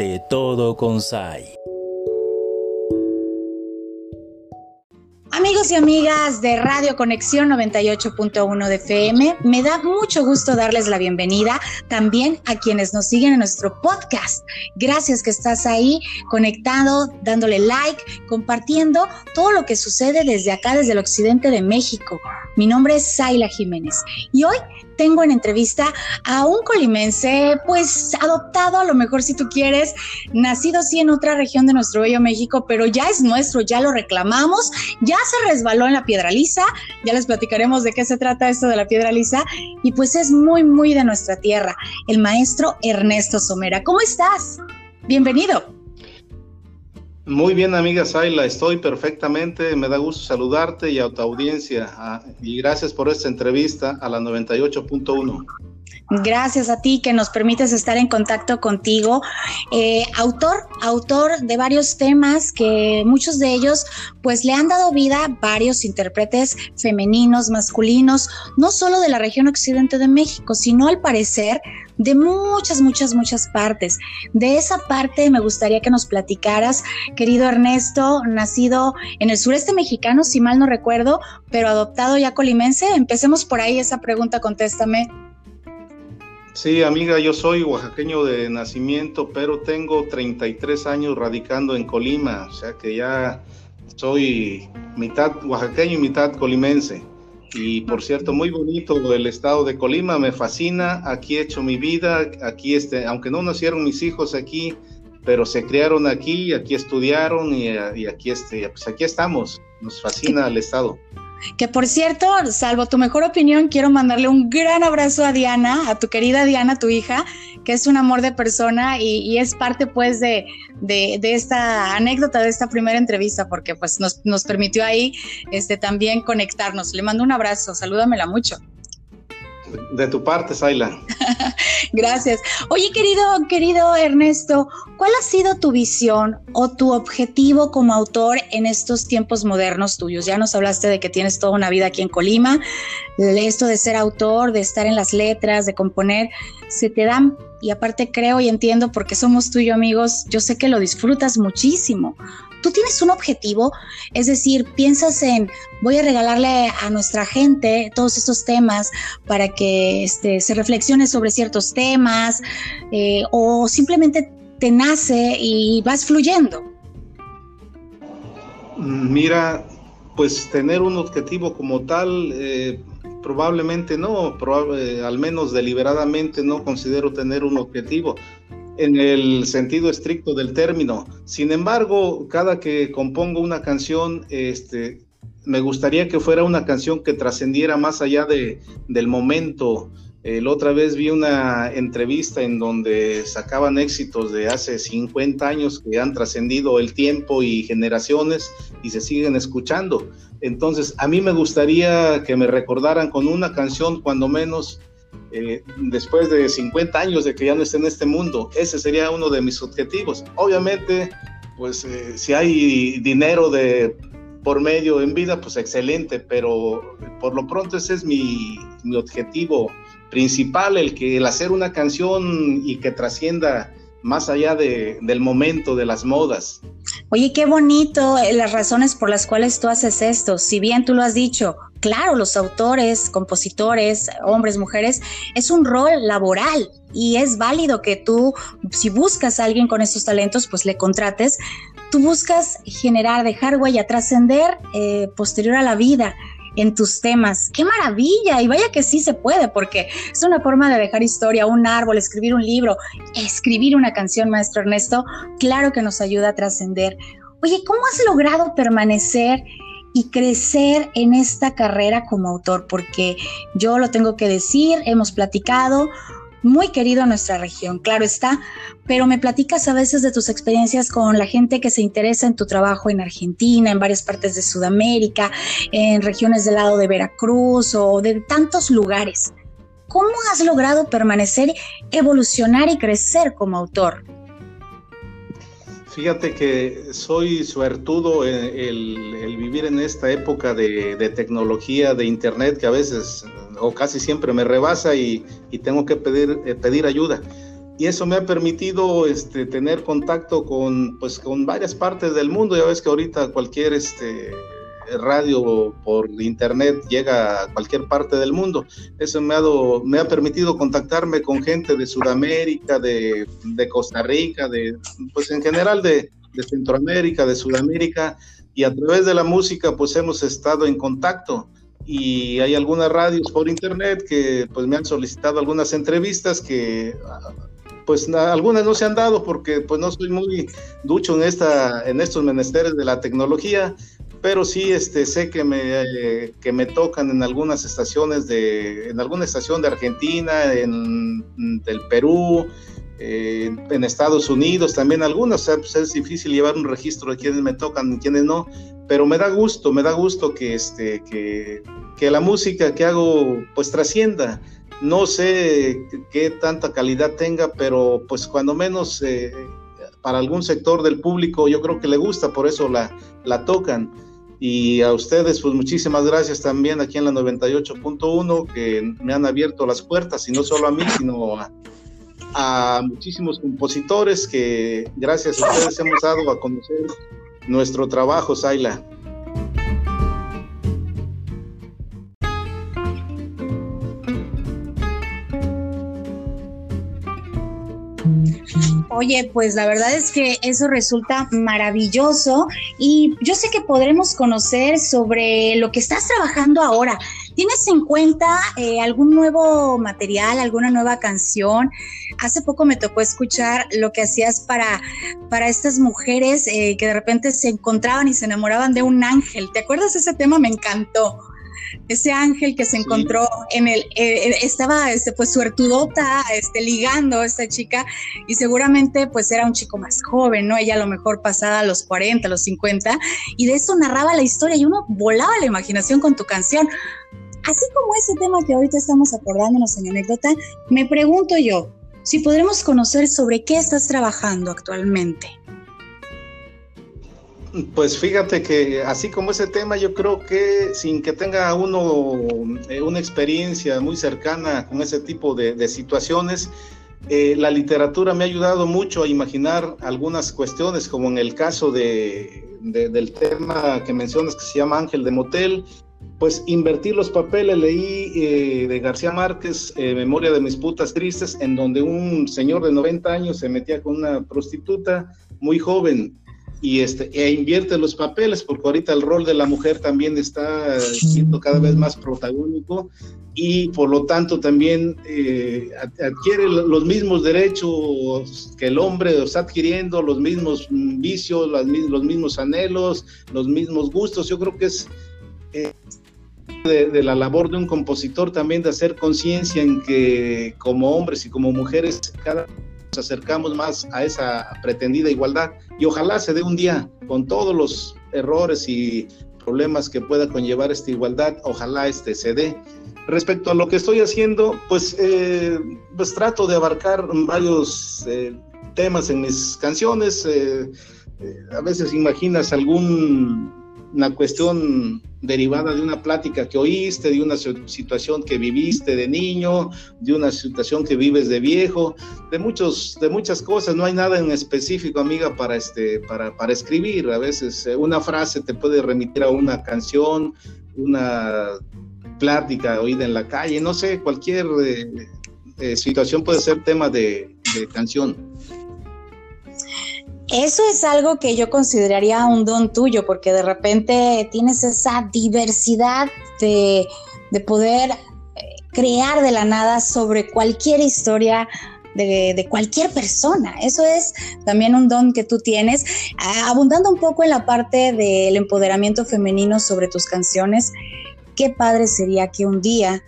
de todo con SAI. Amigos y amigas de Radio Conexión 98.1 de FM, me da mucho gusto darles la bienvenida también a quienes nos siguen en nuestro podcast. Gracias que estás ahí conectado, dándole like, compartiendo todo lo que sucede desde acá, desde el occidente de México. Mi nombre es Zaila Jiménez y hoy tengo en entrevista a un colimense, pues adoptado a lo mejor si tú quieres, nacido sí en otra región de nuestro bello México, pero ya es nuestro, ya lo reclamamos, ya se resbaló en la piedra lisa, ya les platicaremos de qué se trata esto de la piedra lisa, y pues es muy, muy de nuestra tierra, el maestro Ernesto Somera. ¿Cómo estás? Bienvenido. Muy bien, amiga Zaila, estoy perfectamente. Me da gusto saludarte y a tu audiencia. Ah, y gracias por esta entrevista a la 98.1. Gracias a ti que nos permites estar en contacto contigo. Eh, autor, autor de varios temas que muchos de ellos pues le han dado vida a varios intérpretes femeninos, masculinos, no solo de la región occidente de México, sino al parecer de muchas, muchas, muchas partes. De esa parte me gustaría que nos platicaras, querido Ernesto, nacido en el sureste mexicano, si mal no recuerdo, pero adoptado ya colimense. Empecemos por ahí esa pregunta, contéstame. Sí, amiga, yo soy oaxaqueño de nacimiento, pero tengo 33 años radicando en Colima, o sea que ya soy mitad oaxaqueño y mitad colimense. Y por cierto, muy bonito el estado de Colima, me fascina, aquí he hecho mi vida, aquí este, aunque no nacieron mis hijos aquí, pero se criaron aquí, aquí estudiaron y, aquí este, pues aquí estamos, nos fascina el estado. Que por cierto, salvo tu mejor opinión, quiero mandarle un gran abrazo a Diana, a tu querida Diana, tu hija, que es un amor de persona y, es parte pues de, de, esta anécdota, de esta primera entrevista, porque pues nos, nos permitió ahí este, también conectarnos. Le mando un abrazo, salúdamela mucho. De tu parte, Saila. Gracias. Oye, querido, querido Ernesto, ¿cuál ha sido tu visión o tu objetivo como autor en estos tiempos modernos tuyos? Ya nos hablaste de que tienes toda una vida aquí en Colima. Esto de ser autor, de estar en las letras, de componer, se te dan, y aparte creo y entiendo porque somos tú y yo amigos, yo sé que lo disfrutas muchísimo tú tienes un objetivo, es decir, piensas en, voy a regalarle a nuestra gente todos estos temas para que este, se reflexione sobre ciertos temas, eh, o simplemente te nace y vas fluyendo. Mira, pues tener un objetivo como tal, eh, probablemente no, probable, al menos deliberadamente no considero tener un objetivo en el sentido estricto del término. Sin embargo, cada que compongo una canción, este, me gustaría que fuera una canción que trascendiera más allá de, del momento. la otra vez vi una entrevista en donde sacaban éxitos de hace 50 años que han trascendido el tiempo y generaciones y se siguen escuchando. Entonces, a mí me gustaría que me recordaran con una canción, cuando menos, eh, después de 50 años de que ya no esté en este mundo. Ese sería uno de mis objetivos. Obviamente, pues eh, si hay dinero de por medio en vida, pues excelente, pero por lo pronto ese es mi, mi objetivo principal, el que el hacer una canción y que trascienda más allá de, del momento, de las modas. Oye, qué bonito eh, las razones por las cuales tú haces esto. Si bien tú lo has dicho, claro, los autores, compositores, hombres, mujeres, es un rol laboral y es válido que tú, si buscas a alguien con estos talentos, pues le contrates. Tú buscas generar, dejar huella, trascender eh, posterior a la vida en tus temas. ¡Qué maravilla! Y vaya que sí se puede, porque es una forma de dejar historia, un árbol, escribir un libro, escribir una canción, maestro Ernesto, claro que nos ayuda a trascender. Oye, ¿cómo has logrado permanecer y crecer en esta carrera como autor? Porque yo lo tengo que decir, hemos platicado, muy querido en nuestra región, claro está, pero me platicas a veces de tus experiencias con la gente que se interesa en tu trabajo en Argentina, en varias partes de Sudamérica, en regiones del lado de Veracruz o de tantos lugares. ¿Cómo has logrado permanecer, evolucionar y crecer como autor? Fíjate que soy suertudo el, el vivir en esta época de, tecnología, de internet, que a veces o casi siempre me rebasa y, y tengo que pedir, eh, pedir ayuda. y eso me ha permitido este, tener contacto con, pues, con varias partes del mundo. Ya ves que ahorita cualquier este, radio por internet llega a cualquier parte del mundo. Eso me ha, permitido contactarme con gente de Sudamérica, de, de Costa Rica, de, pues en general de, de Centroamérica, de Sudamérica, y a través de la música pues hemos estado en contacto y hay algunas radios por internet que pues me han solicitado algunas entrevistas que pues algunas no se han dado porque pues no soy muy ducho en esta en estos menesteres de la tecnología pero sí este sé que me que me tocan en algunas estaciones de en alguna estación de Argentina en del Perú eh, en Estados Unidos también algunas, o sea, pues es difícil llevar un registro de quienes me tocan y quienes no, pero me da gusto, me da gusto que, este, que, que la música que hago pues trascienda. No sé qué tanta calidad tenga, pero pues cuando menos eh, para algún sector del público yo creo que le gusta, por eso la, la tocan. Y a ustedes, pues muchísimas gracias también aquí en la 98.1, que me han abierto las puertas, y no solo a mí, sino a, a muchísimos compositores que gracias a ustedes hemos dado a conocer nuestro trabajo, Saila. Oye, pues la verdad es que eso resulta maravilloso y yo sé que podremos conocer sobre lo que estás trabajando ahora. ¿Tienes en cuenta eh, algún nuevo material, alguna nueva canción? Hace poco me tocó escuchar lo que hacías para, para estas mujeres eh, que de repente se encontraban y se enamoraban de un ángel. ¿Te acuerdas ese tema? Me encantó ese ángel que se encontró en el, eh, eh, estaba este, pues suertudota, este, ligando a esta chica y seguramente pues era un chico más joven, ¿no? Ella a lo mejor pasada a los 40, a los 50 y de eso narraba la historia y uno volaba la imaginación con tu canción. Así como ese tema que ahorita estamos acordándonos en anécdota, me pregunto yo, si podremos conocer sobre qué estás trabajando actualmente. Pues fíjate que así como ese tema, yo creo que sin que tenga uno eh, una experiencia muy cercana con ese tipo de, situaciones, eh, la literatura me ha ayudado mucho a imaginar algunas cuestiones, como en el caso de, del tema que mencionas que se llama Ángel de Motel, pues invertir los papeles, leí eh, de García Márquez, Memoria de mis putas tristes, en donde un señor de 90 años se metía con una prostituta muy joven y este, e invierte los papeles, porque ahorita el rol de la mujer también está siendo cada vez más protagónico y por lo tanto también eh, adquiere los mismos derechos que el hombre está adquiriendo, los mismos vicios, los mismos anhelos, los mismos gustos. Yo creo que es eh, de, de, la labor de un compositor también de hacer conciencia en que como hombres y como mujeres cada acercamos más a esa pretendida igualdad y ojalá se dé un día con todos los errores y problemas que pueda conllevar esta igualdad, ojalá este se dé. Respecto a lo que estoy haciendo, pues, eh, pues trato de abarcar varios eh, temas en mis canciones. Eh, a veces imaginas algún una cuestión derivada de una plática que oíste, de una situación que viviste de niño, de una situación que vives de viejo, de muchos, de muchas cosas. No hay nada en específico, amiga, para este, para, para escribir. A veces eh, una frase te puede remitir a una canción, una plática oída en la calle, no sé, cualquier eh, eh, situación puede ser tema de, de canción. Eso es algo que yo consideraría un don tuyo, porque de repente tienes esa diversidad de, poder eh, crear de la nada sobre cualquier historia de, cualquier persona. Eso es también un don que tú tienes. Abundando un poco en la parte del empoderamiento femenino sobre tus canciones, qué padre sería que un día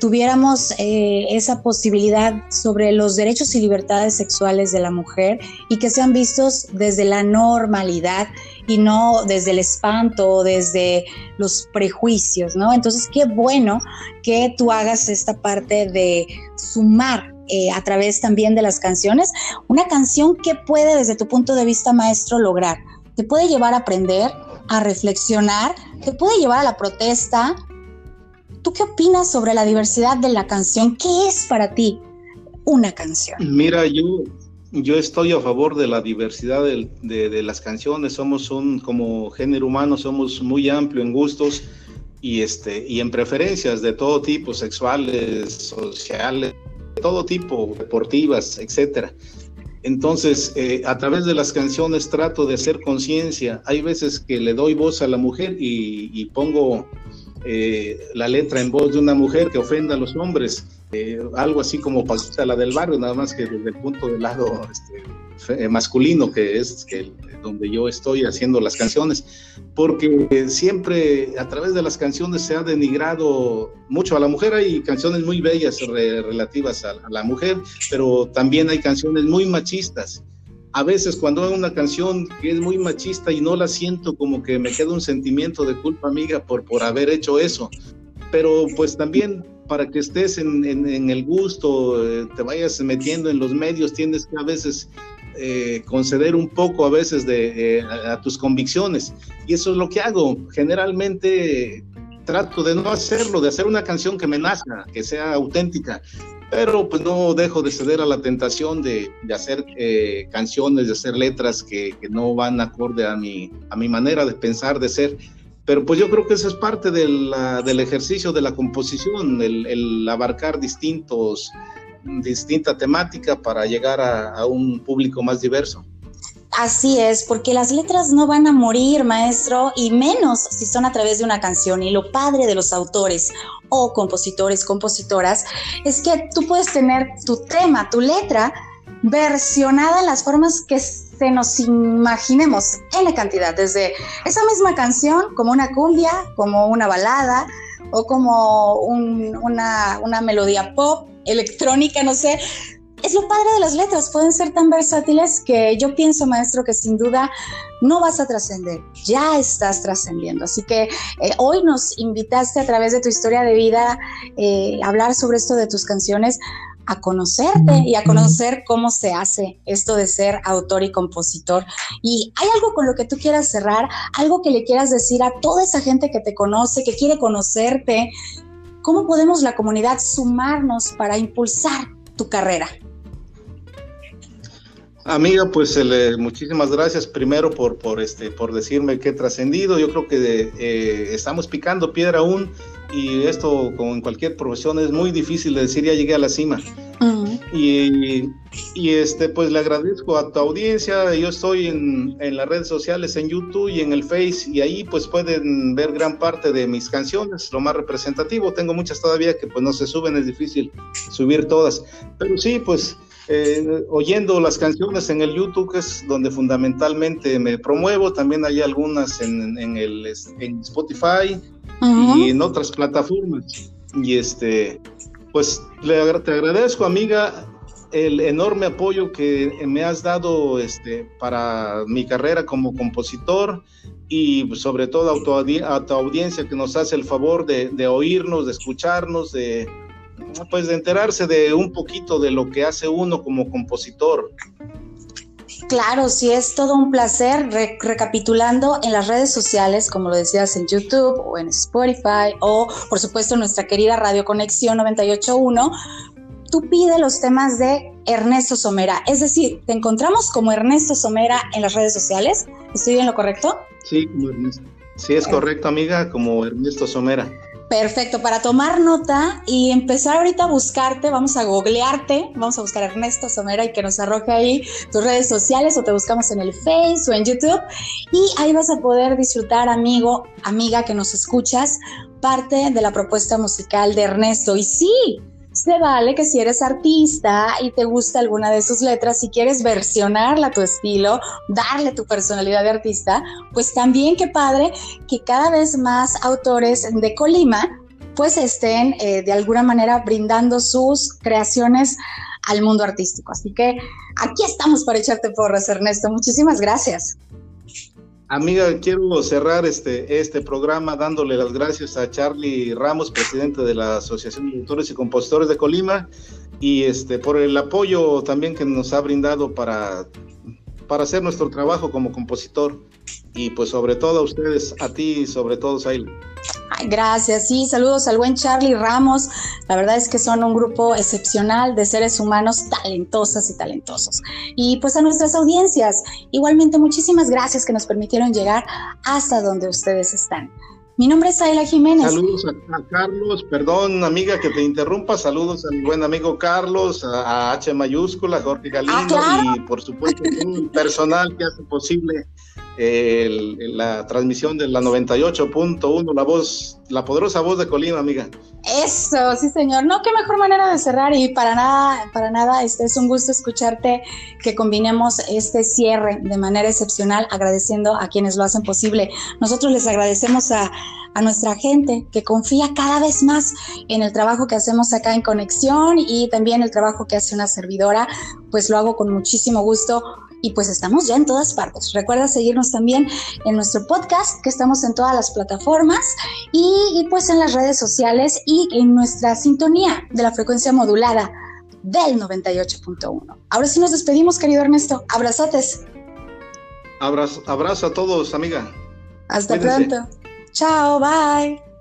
tuviéramos eh, esa posibilidad sobre los derechos y libertades sexuales de la mujer y que sean vistos desde la normalidad y no desde el espanto o desde los prejuicios, ¿no? Entonces, qué bueno que tú hagas esta parte de sumar eh, a través también de las canciones, una canción que puede desde tu punto de vista maestro lograr, te puede llevar a aprender, a reflexionar, te puede llevar a la protesta, ¿Tú qué opinas sobre la diversidad de la canción? ¿Qué es para ti una canción? Mira, yo, yo estoy a favor de la diversidad de, las canciones. Somos un, como género humano, somos muy amplio en gustos y, este, y en preferencias de todo tipo, sexuales, sociales, de todo tipo, deportivas, etcétera. Entonces, eh, a través de las canciones trato de hacer conciencia. Hay veces que le doy voz a la mujer y, pongo eh, la letra en voz de una mujer que ofenda a los hombres eh, algo así como Paquita la del barrio, nada más que desde el punto de lado este, masculino, que es donde yo estoy haciendo las canciones, porque siempre a través de las canciones se ha denigrado mucho a la mujer, hay canciones muy bellas relativas a, la mujer, pero también hay canciones muy machistas. A veces cuando hay una canción que es muy machista y no la siento como que me queda un sentimiento de culpa amiga por, por haber hecho eso, pero pues también para que estés en, el gusto, eh, te vayas metiendo en los medios, tienes que a veces eh, conceder un poco a veces de, eh, a, tus convicciones. Y eso es lo que hago. Generalmente trato de no hacerlo, de hacer una canción que me nazca, que sea auténtica, pero pues no dejo de ceder a la tentación de, hacer canciones, de hacer letras que, no van acorde a mi, a mi manera de pensar, de ser. Pero pues yo creo que eso es parte del ejercicio de la composición, el, abarcar distintos, distinta temática para llegar a, un público más diverso. Así es, porque las letras no van a morir, maestro, y menos si son a través de una canción. Y lo padre de los autores o compositores, compositoras, es que tú puedes tener tu tema, tu letra, versionada en las formas que se nos imaginemos en la cantidad, desde esa misma canción como una cumbia, como una balada o como una, una melodía pop, electrónica, no sé. Es lo padre de las letras, pueden ser tan versátiles que yo pienso, maestro, que sin duda no vas a trascender, ya estás trascendiendo. Así que eh, hoy nos invitaste a través de tu historia de vida eh, a hablar sobre esto de tus canciones a conocerte y a conocer cómo se hace esto de ser autor y compositor. Y hay algo con lo que tú quieras cerrar, algo que le quieras decir a toda esa gente que te conoce, que quiere conocerte. ¿Cómo podemos la comunidad sumarnos para impulsar tu carrera? Amiga, pues muchísimas gracias primero por, por, este, por decirme que he trascendido. Yo creo que eh, estamos picando piedra aún y esto, como en cualquier profesión, es muy difícil de decir ya llegué a la cima. y, y, este, pues le agradezco a tu audiencia. Yo estoy en, en, las redes sociales, en YouTube y en el Face, y ahí pues pueden ver gran parte de mis canciones, lo más representativo. Tengo muchas todavía que pues no se suben, es difícil subir todas. Pero sí, pues eh, oyendo las canciones en el YouTube, que es donde fundamentalmente me promuevo. También hay algunas en, en el, en Spotify y en otras plataformas. Y este, pues le, te agradezco, amiga, el enorme apoyo que me has dado este, para mi carrera como compositor y sobre todo a tu, audiencia que nos hace el favor de, de oírnos, de escucharnos, de, pues de enterarse de un poquito de lo que hace uno como compositor. Claro, sí, es todo un placer. recapitulando en las redes sociales, como lo decías en YouTube o en Spotify o por supuesto nuestra querida Radio Conexión 981, tú pide los temas de Ernesto Somera. Es decir, te encontramos como Ernesto Somera en las redes sociales. ¿Estoy en lo correcto? Sí, como Ernesto. Sí, es correcto, amiga, como Ernesto Somera. Perfecto, para tomar nota y empezar ahorita a buscarte, vamos a googlearte, vamos a buscar a Ernesto Somera y que nos arroje ahí tus redes sociales o te buscamos en el Face o en YouTube y ahí vas a poder disfrutar, amigo, amiga que nos escuchas, parte de la propuesta musical de Ernesto. Y sí, se vale que si eres artista y te gusta alguna de sus letras, si quieres versionarla a tu estilo, darle tu personalidad de artista, pues también qué padre que cada vez más autores de Colima pues estén eh, de alguna manera brindando sus creaciones al mundo artístico. Así que aquí estamos para echarte porras, Ernesto. Muchísimas gracias. Amiga, quiero cerrar este, este programa dándole las gracias a Charlie Ramos, presidente de la Asociación de Autores y Compositores de Colima, y este, por el apoyo también que nos ha brindado para, para hacer nuestro trabajo como compositor. y pues sobre todo a ustedes, a ti sobre todo, Sail. gracias, sí, saludos al buen Charlie Ramos. La verdad es que son un grupo excepcional de seres humanos talentosas y talentosos. Y pues a nuestras audiencias, igualmente muchísimas gracias que nos permitieron llegar hasta donde ustedes están. Mi nombre es Ayla Jiménez. Saludos a, Carlos, perdón amiga que te interrumpa, saludos a mi buen amigo Carlos, a, H mayúscula, Jorge Galindo ah, y por supuesto el personal que hace posible la transmisión de la 98.1, la voz, la poderosa voz de Colima, amiga. Eso, sí, señor. No, qué mejor manera de cerrar y para nada, para nada, este es un gusto escucharte que combinemos este cierre de manera excepcional, agradeciendo a quienes lo hacen posible. Nosotros les agradecemos a, a nuestra gente que confía cada vez más en el trabajo que hacemos acá en Conexión y también el trabajo que hace una servidora, pues lo hago con muchísimo gusto y pues estamos ya en todas partes. Recuerda seguirnos también en nuestro podcast, que estamos en todas las plataformas y, pues en las redes sociales y en nuestra sintonía de la frecuencia modulada del 98.1. Ahora sí nos despedimos, querido Ernesto. Abrazotes. Abrazo, abrazo a todos, amiga. Hasta pronto. Chao, bye.